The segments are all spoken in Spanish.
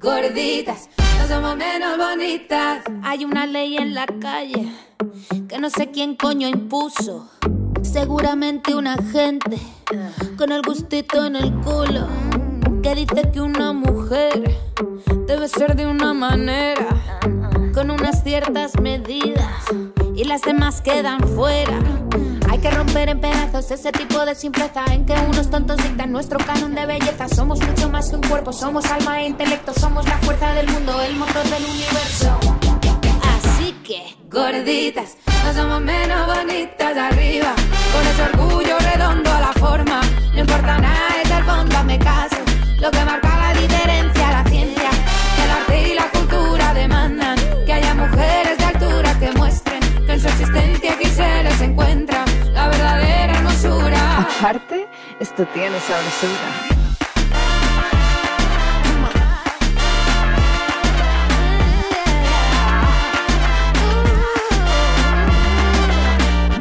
gorditas, no somos menos bonitas. Hay una ley en la calle que no sé quién coño impuso. Seguramente un agente con el gustito en el culo que dice que una mujer debe ser de una manera con unas ciertas medidas y las demás quedan fuera. Hay que romper en pedazos ese tipo de simpleza en que unos tontos dictan nuestro canon de belleza. Somos mucho más que un cuerpo, somos alma e intelecto, somos la fuerza del mundo, el motor del universo. Así que, gorditas, no somos menos bonitas arriba, con ese orgullo redondo a la forma. No importa nada, es el fondo, me caso. Lo que marca la diferencia, Aparte, esto tiene sabrosura.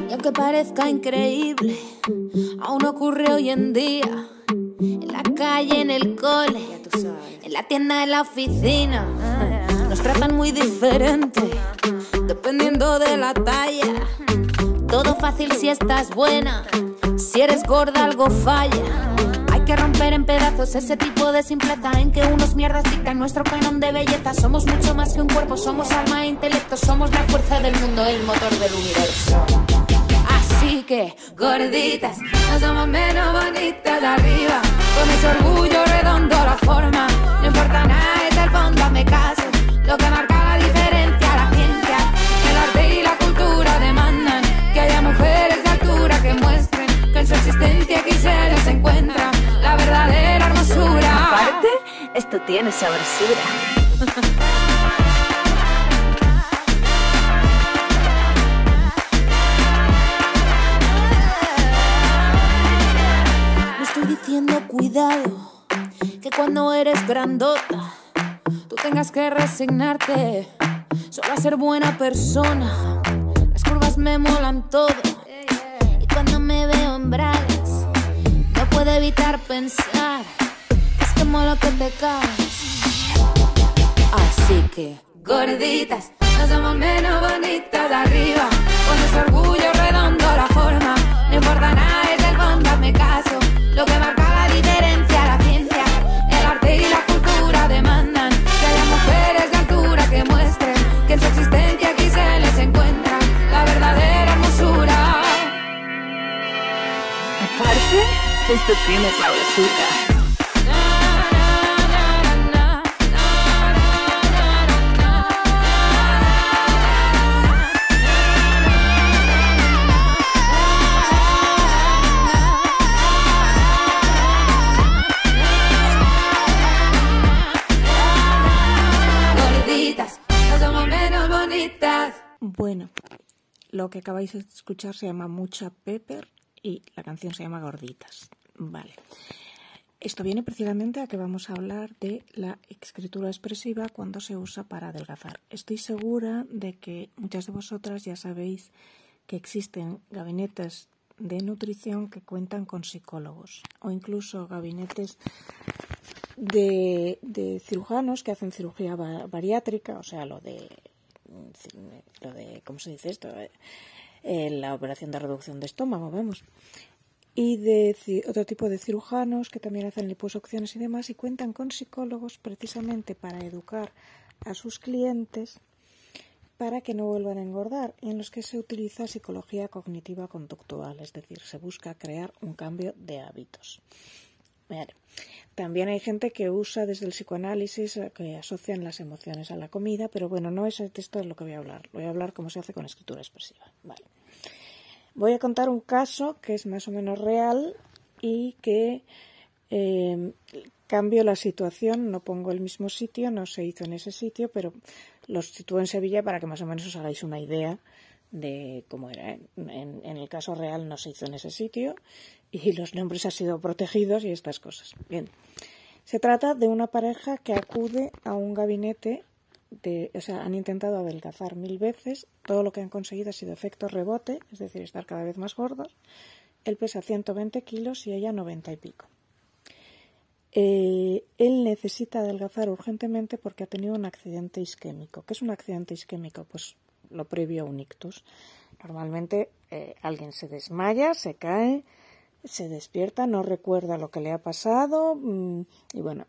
y aunque parezca increíble, aún ocurre hoy en día. En la calle, en el cole, en la tienda, en la oficina. Nos tratan muy diferente, dependiendo de la talla. Todo fácil si estás buena, si eres gorda algo falla. Hay que romper en pedazos ese tipo de simpleza en que unos mierdas dictan nuestro canon de belleza. Somos mucho más que un cuerpo, somos alma e intelecto, somos la fuerza del mundo, el motor del universo. Así que, gorditas, no somos menos bonitas de arriba, con ese orgullo redondo la forma. No importa nada, es el fondo, hazme caso. Lo que marca tiene sabrosura. no estoy diciendo cuidado, que cuando eres grandota, tú tengas que resignarte solo a ser buena persona. Las curvas me molan todo, y cuando me veo en bragas, no puedo evitar pensar que es que te caes. Así que, gorditas, no somos menos bonitas de arriba, con ese orgullo redondo la forma. No importa nada, es el fondo, hazme caso. Lo que marca la diferencia, la ciencia, el arte y la cultura demandan que haya mujeres de altura que muestren que en su existencia aquí se les encuentra la verdadera hermosura. Aparte, esto tiene sabrosura. Que acabáis de escuchar se llama Mucha Pepper y la canción se llama Gorditas. Vale. Esto viene precisamente a que vamos a hablar de la escritura expresiva cuando se usa para adelgazar. Estoy segura de que muchas de vosotras ya sabéis que existen gabinetes de nutrición que cuentan con psicólogos o incluso gabinetes de, cirujanos que hacen cirugía ba- bariátrica, o sea, lo de, lo de ¿cómo se dice esto? Eh, la operación de reducción de estómago, vamos. Y de otro tipo de cirujanos que también hacen liposucciones y demás y cuentan con psicólogos precisamente para educar a sus clientes para que no vuelvan a engordar en los que se utiliza psicología cognitiva conductual, es decir, se busca crear un cambio de hábitos. También hay gente que usa desde el psicoanálisis eh, que asocian las emociones a la comida, pero bueno, no es esto es lo que voy a hablar. Voy a hablar cómo se hace con escritura expresiva. Vale. Voy a contar un caso que es más o menos real y que eh, cambio la situación. No pongo el mismo sitio, no se hizo en ese sitio, pero los sitúo en Sevilla para que más o menos os hagáis una idea de cómo era. En, en el caso real no se hizo en ese sitio y los nombres han sido protegidos y estas cosas. Bien. Se trata de una pareja que acude a un gabinete de, o sea, han intentado adelgazar mil veces, todo lo que han conseguido ha sido efecto rebote, es decir, estar cada vez más gordos. Él pesa 120 kilos y ella 90 y pico. eh, él necesita adelgazar urgentemente porque ha tenido un accidente isquémico. ¿Qué es un accidente isquémico? Pues lo previo a un ictus. Normalmente eh, alguien se desmaya, se cae, se despierta, no recuerda lo que le ha pasado mm, y bueno,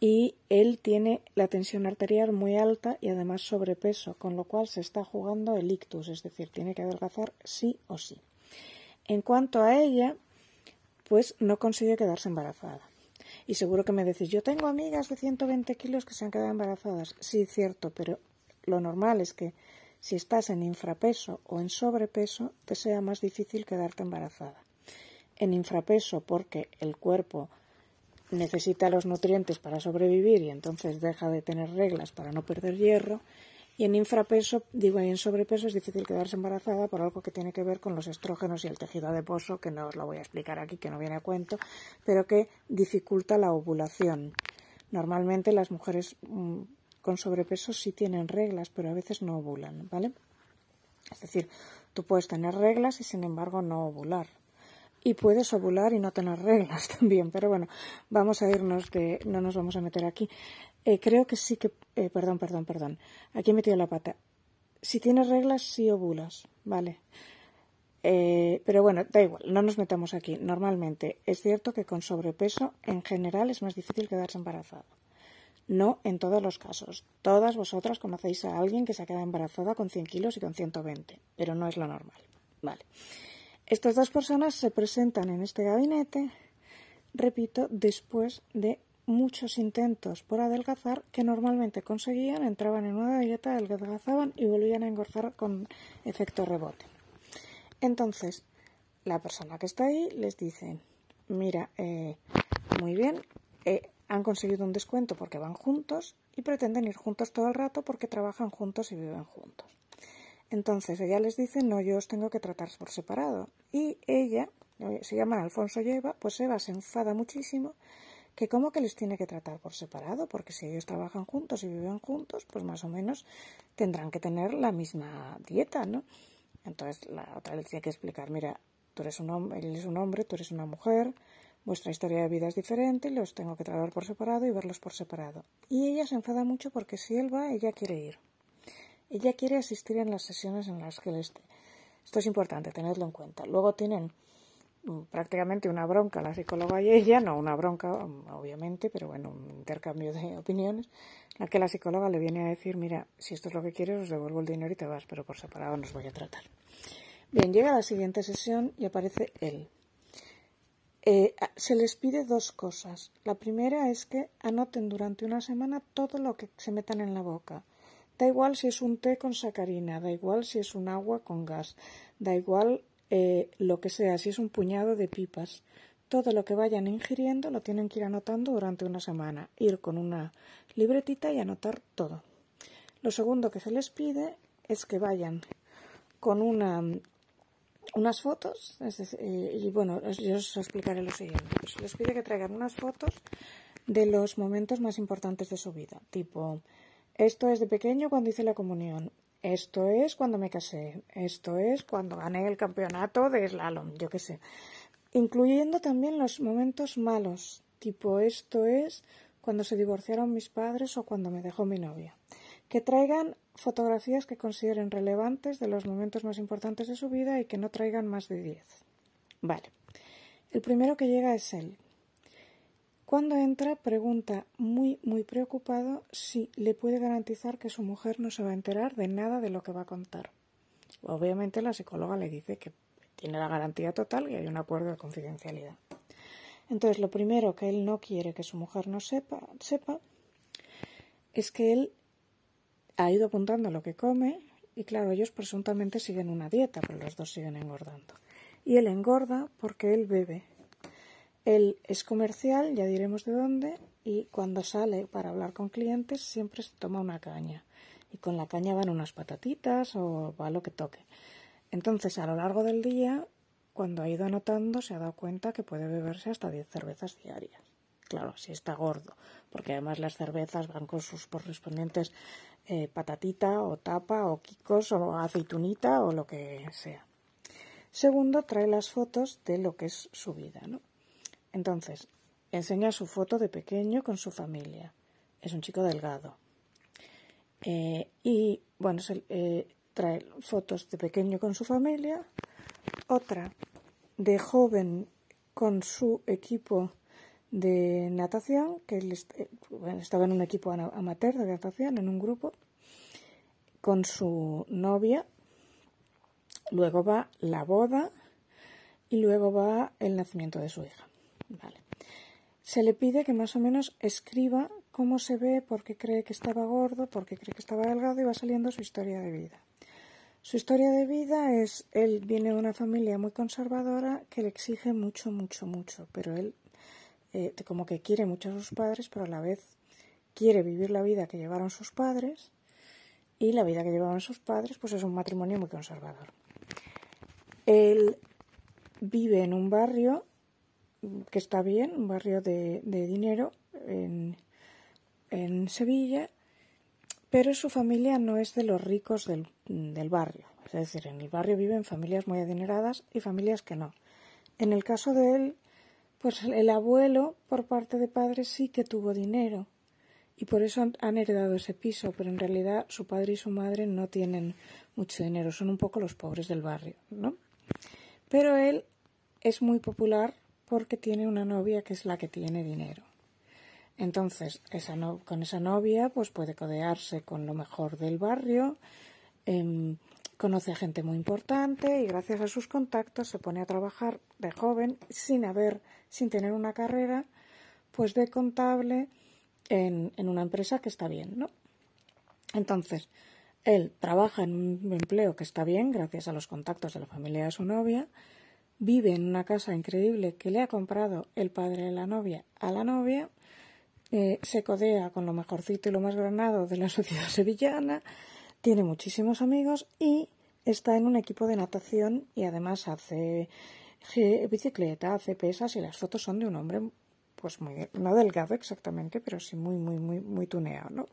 y él tiene la tensión arterial muy alta y además sobrepeso, con lo cual se está jugando el ictus, es decir, tiene que adelgazar sí o sí. En cuanto a ella, pues no consigue quedarse embarazada. Y seguro que me decís, yo tengo amigas de 120 kilos que se han quedado embarazadas. Sí, cierto, pero lo normal es que si estás en infrapeso o en sobrepeso, te sea más difícil quedarte embarazada. En infrapeso porque el cuerpo necesita los nutrientes para sobrevivir y entonces deja de tener reglas para no perder hierro. Y en infrapeso, digo, y en sobrepeso es difícil quedarse embarazada por algo que tiene que ver con los estrógenos y el tejido adiposo, que no os lo voy a explicar aquí, que no viene a cuento, pero que dificulta la ovulación. Normalmente las mujeres mm, con sobrepeso sí tienen reglas, pero a veces no ovulan, ¿vale? Es decir, tú puedes tener reglas y sin embargo no ovular y puedes ovular y no tener reglas también. Pero bueno, vamos a irnos de, no nos vamos a meter aquí. Eh, creo que sí que, eh, perdón, perdón, perdón. Aquí he metido la pata. Si tienes reglas, sí ovulas, vale. Eh, pero bueno, da igual, no nos metamos aquí. Normalmente es cierto que con sobrepeso en general es más difícil quedarse embarazado. No en todos los casos. Todas vosotras conocéis a alguien que se ha quedado embarazada con 100 kilos y con 120, pero no es lo normal. Vale. Estas dos personas se presentan en este gabinete, repito, después de muchos intentos por adelgazar que normalmente conseguían, entraban en una dieta, adelgazaban y volvían a engordar con efecto rebote. Entonces, la persona que está ahí les dice, mira, eh, muy bien, eh, han conseguido un descuento porque van juntos y pretenden ir juntos todo el rato porque trabajan juntos y viven juntos. Entonces ella les dice, no, yo os tengo que tratar por separado. Y ella, eh, se llama Alfonso y Eva, pues Eva se enfada muchísimo que cómo que les tiene que tratar por separado, porque si ellos trabajan juntos y viven juntos, pues más o menos tendrán que tener la misma dieta, ¿no? Entonces la otra le tiene que explicar, mira, tú eres un hombre, él es un hombre, tú eres una mujer, vuestra historia de vida es diferente, los tengo que tratar por separado y verlos por separado. Y ella se enfada mucho porque si él va, ella quiere ir. Ella quiere asistir en las sesiones en las que él esté. Esto es importante, tenedlo en cuenta. Luego tienen mm, prácticamente una bronca la psicóloga y ella, no una bronca, mm, obviamente, pero bueno, un intercambio de opiniones, en la que la psicóloga le viene a decir, mira, si esto es lo que quieres, os devuelvo el dinero y te vas, pero por separado nos voy a tratar. Bien, llega la siguiente sesión y aparece él. Eh, se les pide dos cosas. La primera es que anoten durante una semana todo lo que se metan en la boca. Da igual si es un té con sacarina, da igual si es un agua con gas, da igual eh, lo que sea, si es un puñado de pipas. Todo lo que vayan ingiriendo lo tienen que ir anotando durante una semana, ir con una libretita y anotar todo. Lo segundo que se les pide es que vayan con una, unas fotos, eh, y bueno, yo os explicaré lo siguiente. Les pide que traigan unas fotos de los momentos más importantes de su vida, tipo esto es de pequeño cuando hice la comunión. Esto es cuando me casé. Esto es cuando gané el campeonato de slalom, yo qué sé. Incluyendo también los momentos malos, tipo esto es cuando se divorciaron mis padres o cuando me dejó mi novia. Que traigan fotografías que consideren relevantes de los momentos más importantes de su vida y que no traigan más de diez. Vale. El primero que llega es él. Cuando entra, pregunta muy, muy preocupado si le puede garantizar que su mujer no se va a enterar de nada de lo que va a contar. Obviamente la psicóloga le dice que tiene la garantía total y hay un acuerdo de confidencialidad. Entonces, lo primero que él no quiere que su mujer no sepa, sepa es que él ha ido apuntando lo que come y claro, ellos presuntamente siguen una dieta, pero los dos siguen engordando. Y él engorda porque él bebe él es comercial, ya diremos de dónde, y cuando sale para hablar con clientes siempre se toma una caña. Y con la caña van unas patatitas o va lo que toque. Entonces, a lo largo del día, cuando ha ido anotando, se ha dado cuenta que puede beberse hasta 10 cervezas diarias. Claro, si está gordo, porque además las cervezas van con sus correspondientes eh, patatita o tapa o quicos o aceitunita o lo que sea. Segundo, trae las fotos de lo que es su vida, ¿no? Entonces, enseña su foto de pequeño con su familia. Es un chico delgado. Eh, y bueno, se, eh, trae fotos de pequeño con su familia, otra de joven con su equipo de natación, que él eh, estaba en un equipo amateur de natación, en un grupo, con su novia. Luego va la boda y luego va el nacimiento de su hija. Vale. Se le pide que más o menos escriba cómo se ve, por qué cree que estaba gordo, por qué cree que estaba delgado y va saliendo su historia de vida. Su historia de vida es, él viene de una familia muy conservadora que le exige mucho, mucho, mucho, pero él eh, como que quiere mucho a sus padres, pero a la vez quiere vivir la vida que llevaron sus padres y la vida que llevaban sus padres pues es un matrimonio muy conservador. Él vive en un barrio que está bien, un barrio de, dinero en, en, Sevilla, pero su familia no es de los ricos del, del barrio. Es decir, en el barrio viven familias muy adineradas y familias que no. En el caso de él, pues el abuelo, por parte de padre, sí que tuvo dinero y por eso han, heredado ese piso, pero en realidad su padre y su madre no tienen mucho dinero, son un poco los pobres del barrio, ¿no? Pero él es muy popular porque tiene una novia que es la que tiene dinero. Entonces, esa con esa novia, pues puede codearse con lo mejor del barrio, em, conoce a gente muy importante y gracias a sus contactos se pone a trabajar de joven sin haber sin tener una carrera, pues de contable en, una empresa que está bien, ¿no? Entonces, él trabaja en un empleo que está bien, gracias a los contactos de la familia de su novia, vive en una casa increíble que le ha comprado el padre de la novia a la novia, eh, se codea con lo mejorcito y lo más granado de la sociedad sevillana, tiene muchísimos amigos y está en un equipo de natación y además hace bicicleta, hace pesas y las fotos son de un hombre, pues muy, no delgado exactamente, pero sí muy, muy, muy, muy tuneado, ¿no?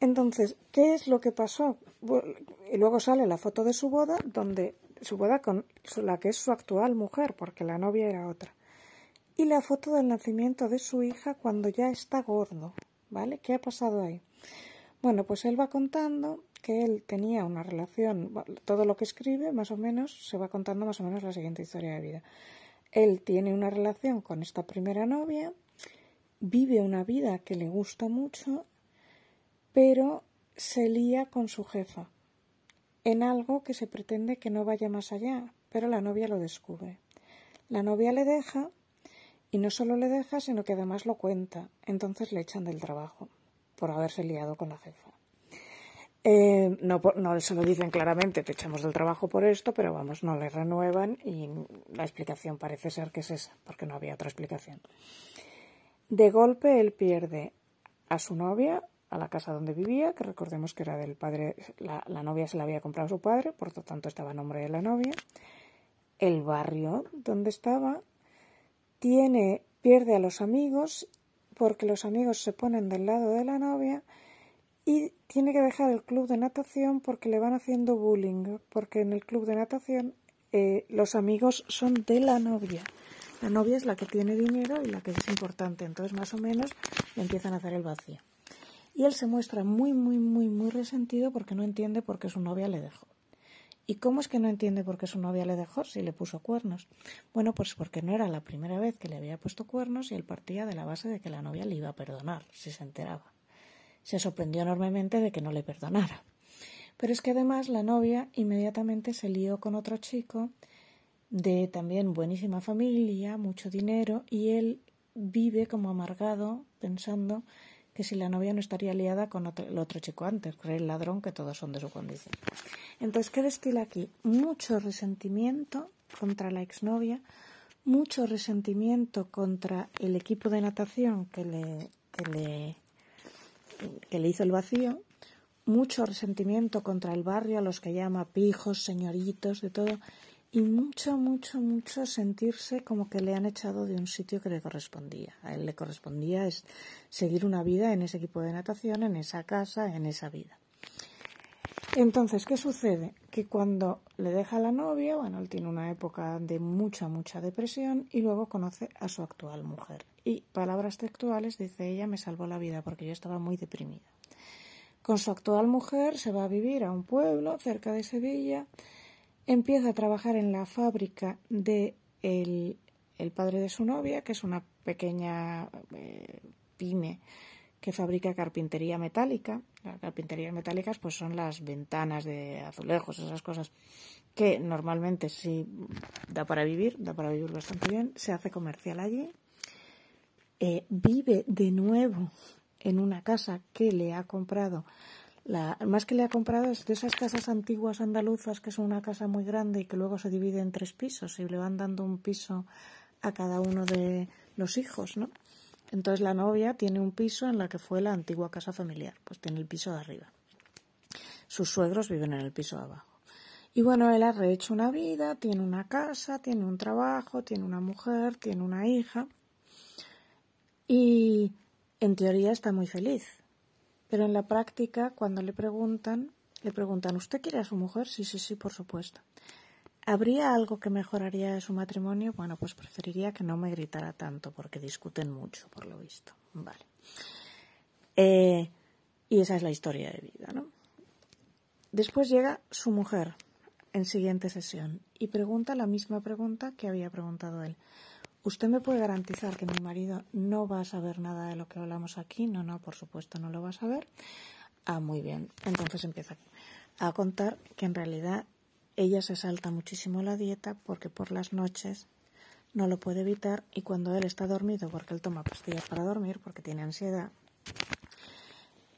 Entonces, ¿qué es lo que pasó? Y luego sale la foto de su boda, donde su boda con la que es su actual mujer, porque la novia era otra. Y la foto del nacimiento de su hija cuando ya está gordo, ¿vale? ¿Qué ha pasado ahí? Bueno, pues él va contando que él tenía una relación, todo lo que escribe más o menos se va contando más o menos la siguiente historia de vida. Él tiene una relación con esta primera novia, vive una vida que le gusta mucho, pero se lía con su jefa en algo que se pretende que no vaya más allá, pero la novia lo descubre. La novia le deja y no solo le deja, sino que además lo cuenta, entonces le echan del trabajo por haberse liado con la jefa. Eh, no, no se lo dicen claramente, te echamos del trabajo por esto, pero vamos, no le renuevan y la explicación parece ser que es esa, porque no había otra explicación. De golpe él pierde a su novia, a la casa donde vivía, que recordemos que era del padre, la, la novia se la había comprado a su padre, por lo tanto estaba a nombre de la novia, el barrio donde estaba, tiene, pierde a los amigos, porque los amigos se ponen del lado de la novia, y tiene que dejar el club de natación porque le van haciendo bullying, porque en el club de natación eh, los amigos son de la novia. La novia es la que tiene dinero y la que es importante, entonces más o menos le empiezan a hacer el vacío. Y él se muestra muy, muy, muy, muy resentido porque no entiende por qué su novia le dejó. ¿Y cómo es que no entiende por qué su novia le dejó si le puso cuernos? Bueno, pues porque no era la primera vez que le había puesto cuernos y él partía de la base de que la novia le iba a perdonar si se enteraba se sorprendió enormemente de que no le perdonara. Pero es que además la novia inmediatamente se lió con otro chico de también buenísima familia, mucho dinero, y él vive como amargado pensando que si la novia no estaría liada con el otro chico antes, cree el ladrón que todos son de su condición. Entonces, ¿qué destila aquí? Mucho resentimiento contra la exnovia, mucho resentimiento contra el equipo de natación que le, que le que le hizo el vacío, mucho resentimiento contra el barrio, a los que llama pijos, señoritos, de todo, y mucho, mucho, mucho sentirse como que le han echado de un sitio que le correspondía. A él le correspondía es seguir una vida en ese equipo de natación, en esa casa, en esa vida. Entonces, ¿qué sucede? Que cuando le deja a la novia, bueno, él tiene una época de mucha, mucha depresión y luego conoce a su actual mujer. Y palabras textuales dice ella me salvó la vida porque yo estaba muy deprimida. Con su actual mujer se va a vivir a un pueblo cerca de Sevilla, empieza a trabajar en la fábrica de el, padre de su novia, que es una pequeña eh, pyme que fabrica carpintería metálica. Las carpinterías metálicas pues son las ventanas de azulejos, esas cosas que normalmente sí da para vivir, da para vivir bastante bien. Se hace comercial allí. Eh, vive de nuevo en una casa que le ha comprado. La, más que le ha comprado es de esas casas antiguas andaluzas que son una casa muy grande y que luego se divide en tres pisos y le van dando un piso a cada uno de los hijos, ¿no? Entonces la novia tiene un piso en la que fue la antigua casa familiar, pues tiene el piso de arriba. Sus suegros viven en el piso de abajo. Y bueno, él ha rehecho una vida, tiene una casa, tiene un trabajo, tiene una mujer, tiene una hija. Y en teoría está muy feliz. Pero en la práctica, cuando le preguntan, le preguntan, ¿usted quiere a su mujer? Sí, sí, sí, por supuesto. ¿Habría algo que mejoraría su matrimonio? Bueno, pues preferiría que no me gritara tanto porque discuten mucho, por lo visto. Vale. Eh, y esa es la historia de vida, ¿no? Después llega su mujer en siguiente sesión y pregunta la misma pregunta que había preguntado él. ¿Usted me puede garantizar que mi marido no va a saber nada de lo que hablamos aquí? No, no, por supuesto no lo va a saber. Ah, muy bien. Entonces empieza a contar que en realidad ella se salta muchísimo la dieta porque por las noches no lo puede evitar y cuando él está dormido, porque él toma pastillas para dormir, porque tiene ansiedad,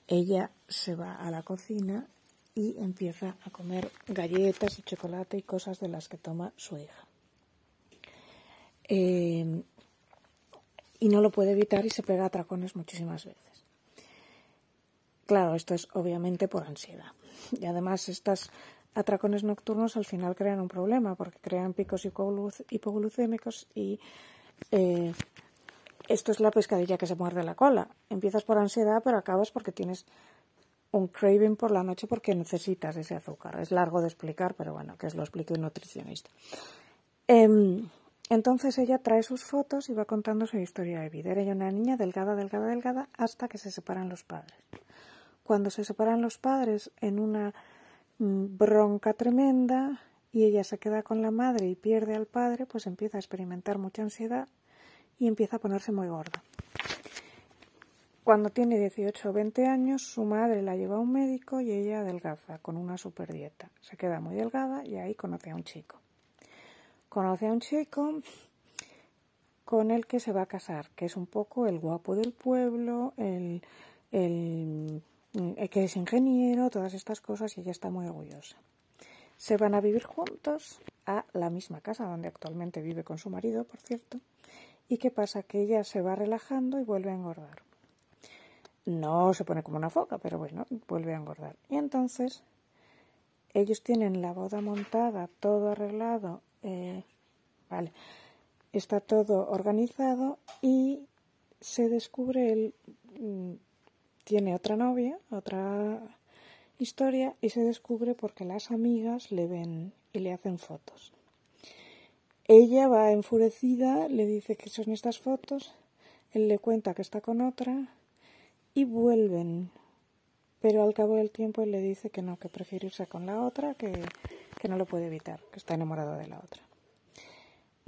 ella se va a la cocina y empieza a comer galletas y chocolate y cosas de las que toma su hija. Eh, y no lo puede evitar y se pega a tracones muchísimas veces. Claro, esto es obviamente por ansiedad. Y además estas atracones nocturnos al final crean un problema porque crean picos hipoglucémicos y eh, esto es la pescadilla que se muerde la cola. Empiezas por ansiedad, pero acabas porque tienes un craving por la noche porque necesitas ese azúcar. Es largo de explicar, pero bueno, que os lo explique un nutricionista. Em, entonces ella trae sus fotos y va contando su historia de vida. Era una niña delgada, delgada, delgada, hasta que se separan los padres. Cuando se separan los padres en una bronca tremenda y ella se queda con la madre y pierde al padre, pues empieza a experimentar mucha ansiedad y empieza a ponerse muy gorda. Cuando tiene 18 o 20 años, su madre la lleva a un médico y ella adelgaza con una super dieta. Se queda muy delgada y ahí conoce a un chico. Conoce a un chico con el que se va a casar, que es un poco el guapo del pueblo, el, el que es ingeniero, todas estas cosas y ella está muy orgullosa. Se van a vivir juntos a la misma casa donde actualmente vive con su marido, por cierto. ¿Y qué pasa? Que ella se va relajando y vuelve a engordar. No se pone como una foca, pero bueno, vuelve a engordar. Y entonces ellos tienen la boda montada, todo arreglado, eh, vale, está todo organizado y se descubre el mm, tiene otra novia, otra historia, y se descubre porque las amigas le ven y le hacen fotos. Ella va enfurecida, le dice que son estas fotos, él le cuenta que está con otra y vuelven. Pero al cabo del tiempo él le dice que no, que prefiere irse con la otra, que, que no lo puede evitar, que está enamorado de la otra.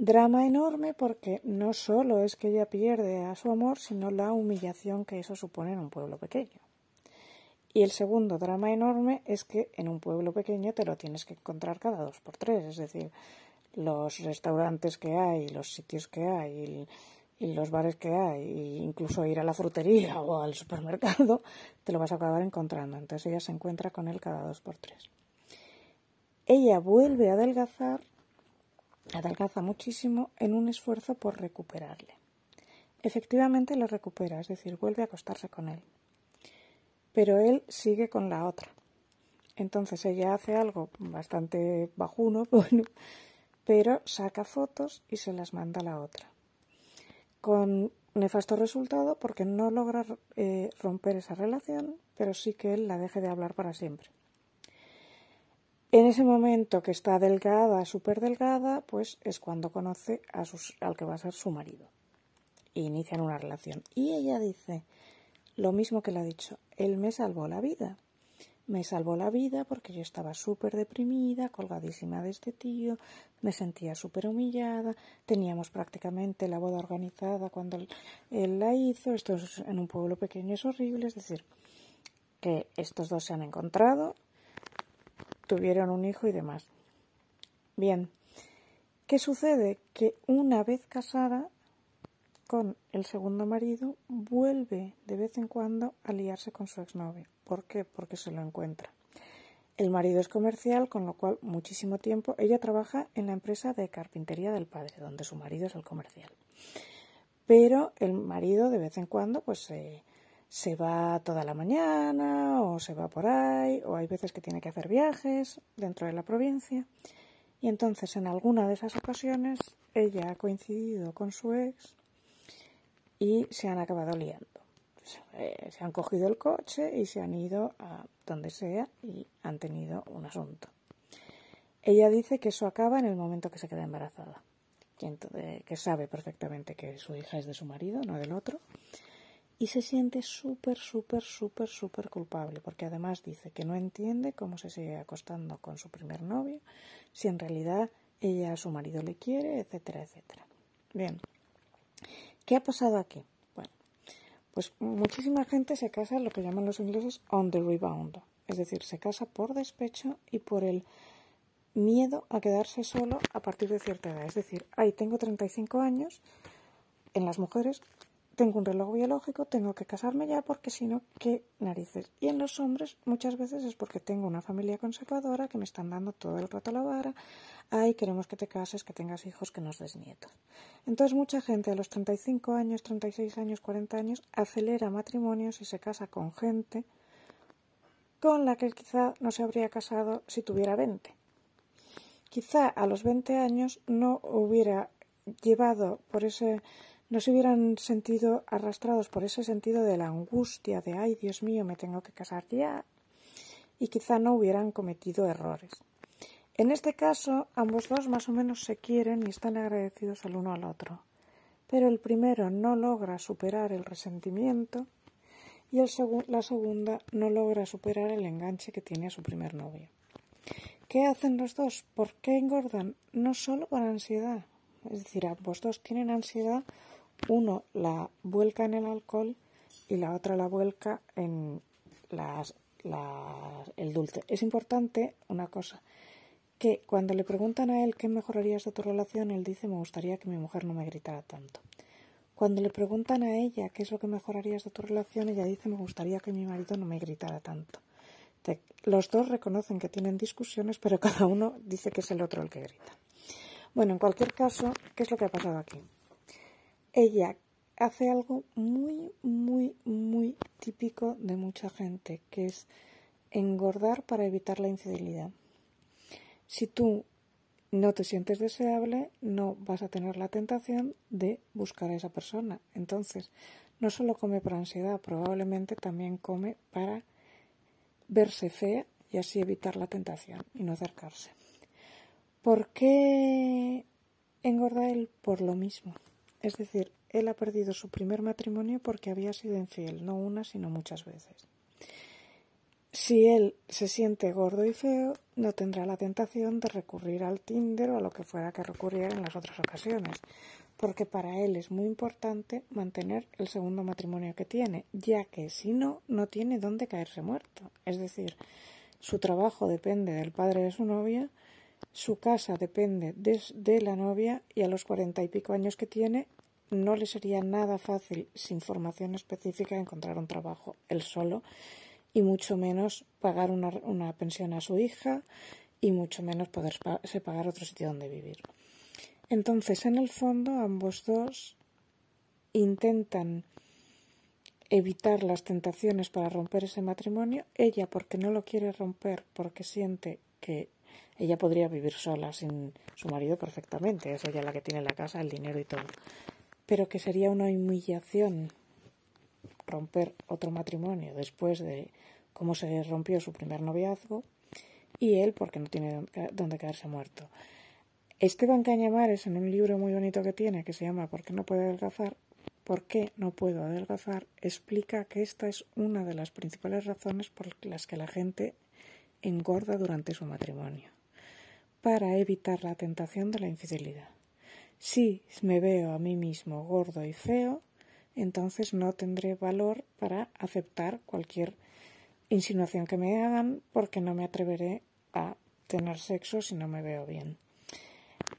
Drama enorme porque no solo es que ella pierde a su amor, sino la humillación que eso supone en un pueblo pequeño. Y el segundo drama enorme es que en un pueblo pequeño te lo tienes que encontrar cada dos por tres, es decir, los restaurantes que hay, los sitios que hay, y los bares que hay, e incluso ir a la frutería o al supermercado, te lo vas a acabar encontrando. Entonces ella se encuentra con él cada dos por tres. Ella vuelve a adelgazar adelgaza muchísimo en un esfuerzo por recuperarle. Efectivamente lo recupera, es decir, vuelve a acostarse con él. Pero él sigue con la otra. Entonces ella hace algo bastante bajuno, bueno, pero saca fotos y se las manda a la otra. Con nefasto resultado porque no logra eh, romper esa relación, pero sí que él la deje de hablar para siempre. En ese momento que está delgada, súper delgada, pues es cuando conoce a sus, al que va a ser su marido. E inician una relación. Y ella dice lo mismo que le ha dicho, él me salvó la vida. Me salvó la vida porque yo estaba súper deprimida, colgadísima de este tío, me sentía súper humillada, teníamos prácticamente la boda organizada cuando él, la hizo, esto es en un pueblo pequeño es horrible, es decir, que estos dos se han encontrado, tuvieron un hijo y demás. Bien, ¿qué sucede? Que una vez casada con el segundo marido, vuelve de vez en cuando a liarse con su exnovio. ¿Por qué? Porque se lo encuentra. El marido es comercial, con lo cual muchísimo tiempo ella trabaja en la empresa de carpintería del padre, donde su marido es el comercial. Pero el marido de vez en cuando pues se se va toda la mañana o se va por ahí o hay veces que tiene que hacer viajes dentro de la provincia y entonces en alguna de esas ocasiones ella ha coincidido con su ex y se han acabado liando. Eh, se han cogido el coche y se han ido a donde sea y han tenido un asunto. Ella dice que eso acaba en el momento que se queda embarazada, que sabe perfectamente que su hija es de su marido, no del otro, y se siente súper, súper, súper, súper culpable, porque además dice que no entiende cómo se sigue acostando con su primer novio, si en realidad ella a su marido le quiere, etcétera, etcétera. Bien, ¿qué ha pasado aquí? Bueno, pues muchísima gente se casa, lo que llaman los ingleses, on the rebound, es decir, se casa por despecho y por el miedo a quedarse solo a partir de cierta edad. Es decir, ahí tengo 35 años, en las mujeres tengo un reloj biológico, tengo que casarme ya porque si no, qué narices. Y en los hombres muchas veces es porque tengo una familia conservadora que me están dando todo el rato la vara, ay, queremos que te cases, que tengas hijos, que nos des nietos. Entonces mucha gente a los 35 años, 36 años, 40 años acelera matrimonios y se casa con gente con la que quizá no se habría casado si tuviera 20. Quizá a los 20 años no hubiera llevado por ese no se hubieran sentido arrastrados por ese sentido de la angustia de ay Dios mío me tengo que casar ya y quizá no hubieran cometido errores. En este caso ambos dos más o menos se quieren y están agradecidos el uno al otro, pero el primero no logra superar el resentimiento y el la segunda no logra superar el enganche que tiene a su primer novio. ¿Qué hacen los dos? ¿Por qué engordan? No solo por ansiedad, es decir, ambos dos tienen ansiedad uno la vuelca en el alcohol y la otra la vuelca en las, el dulce. Es importante una cosa, que cuando le preguntan a él qué mejorarías de tu relación, él dice me gustaría que mi mujer no me gritara tanto. Cuando le preguntan a ella qué es lo que mejorarías de tu relación, ella dice me gustaría que mi marido no me gritara tanto. los dos reconocen que tienen discusiones, pero cada uno dice que es el otro el que grita. Bueno, en cualquier caso, ¿qué es lo que ha pasado aquí? Ella hace algo muy, muy, muy típico de mucha gente, que es engordar para evitar la infidelidad. Si tú no te sientes deseable, no vas a tener la tentación de buscar a esa persona. Entonces, no solo come por ansiedad, probablemente también come para verse fea y así evitar la tentación y no acercarse. ¿Por qué engorda él? Por lo mismo. Es decir, él ha perdido su primer matrimonio porque había sido infiel, no una, sino muchas veces. Si él se siente gordo y feo, no tendrá la tentación de recurrir al Tinder o a lo que fuera que recurriera en las otras ocasiones, porque para él es muy importante mantener el segundo matrimonio que tiene, ya que si no, no tiene dónde caerse muerto. Es decir, su trabajo depende del padre de su novia, su casa depende de, la novia y a los cuarenta y pico años que tiene no le sería nada fácil sin formación específica encontrar un trabajo él solo y mucho menos pagar una, una pensión a su hija y mucho menos poderse pagar otro sitio donde vivir. Entonces, en el fondo, ambos dos intentan evitar las tentaciones para romper ese matrimonio, ella porque no lo quiere romper, porque siente que ella podría vivir sola sin su marido perfectamente, es ella la que tiene la casa, el dinero y todo. Pero que sería una humillación romper otro matrimonio después de cómo se rompió su primer noviazgo y él porque no tiene dónde quedarse muerto. Esteban Cañamares, en un libro muy bonito que tiene, que se llama ¿Por qué no puedo adelgazar? ¿Por qué no puedo adelgazar? explica que esta es una de las principales razones por las que la gente engorda durante su matrimonio, para evitar la tentación de la infidelidad. Si me veo a mí mismo gordo y feo, entonces no tendré valor para aceptar cualquier insinuación que me hagan porque no me atreveré a tener sexo si no me veo bien.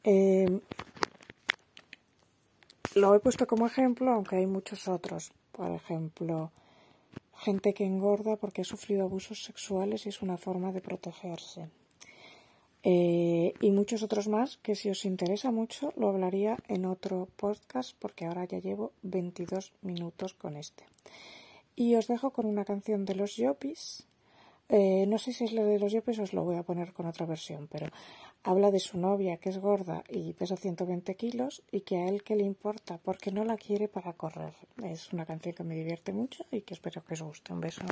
Eh, lo he puesto como ejemplo, aunque hay muchos otros. Por ejemplo, gente que engorda porque ha sufrido abusos sexuales y es una forma de protegerse. Eh, y muchos otros más que si os interesa mucho lo hablaría en otro podcast porque ahora ya llevo 22 minutos con este. Y os dejo con una canción de los Yopis. Eh, no sé si es la de los Yopis os lo voy a poner con otra versión, pero habla de su novia que es gorda y pesa 120 kilos y que a él que le importa porque no la quiere para correr. Es una canción que me divierte mucho y que espero que os guste. Un beso.